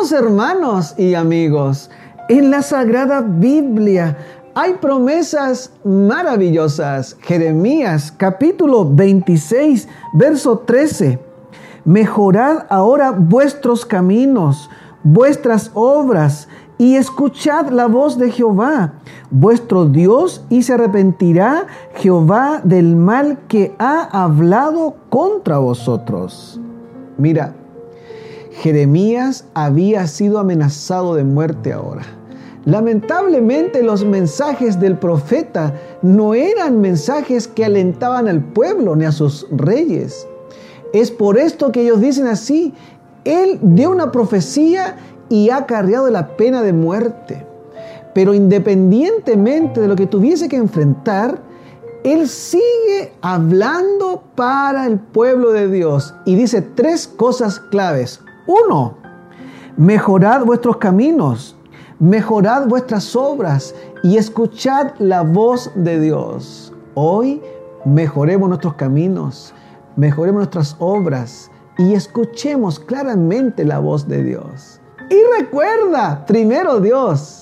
Hermanos y amigos, en la Sagrada Biblia hay promesas maravillosas. Jeremías capítulo 26, verso 13. Mejorad ahora vuestros caminos, vuestras obras, y escuchad la voz de Jehová, vuestro Dios, y se arrepentirá Jehová del mal que ha hablado contra vosotros. Mira, Jeremías había sido amenazado de muerte ahora. Lamentablemente los mensajes del profeta no eran mensajes que alentaban al pueblo ni a sus reyes. Es por esto que ellos dicen así, él dio una profecía y ha cargado la pena de muerte. Pero independientemente de lo que tuviese que enfrentar, Él sigue hablando para el pueblo de Dios y dice tres cosas claves. Uno, mejorad vuestros caminos, mejorad vuestras obras y escuchad la voz de Dios. Hoy mejoremos nuestros caminos, mejoremos nuestras obras y escuchemos claramente la voz de Dios. Y recuerda, primero Dios.